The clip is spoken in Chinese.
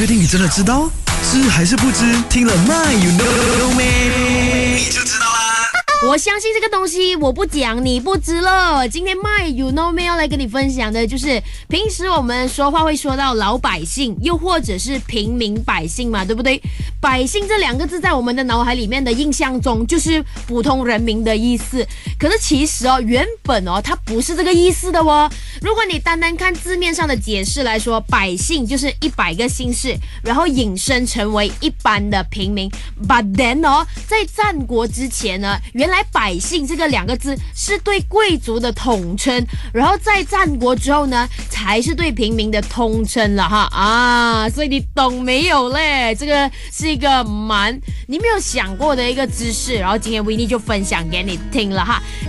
确定你真的知道？知还是不知？听了 My You Know Me，？你就知道啦。我相信这个东西，我不讲你不知了。今天 My You Know Me 要来跟你分享的就是平时我们说话会说到老百姓，又或者是平民百姓嘛，对不对？百姓这两个字在我们的脑海里面的印象中就是普通人民的意思。可是其实哦，原本哦它不是这个意思的哦。如果你单单看字面上的解释来说，百姓就是一百个姓氏，然后引申成为一般的平民。But then 哦，在战国之前呢，原来百姓这个两个字是对贵族的统称，然后在战国之后呢，才是对平民的通称了哈啊，所以你懂没有嘞？这个是一个蛮你没有想过的一个知识，然后今天维尼就分享给你听了哈。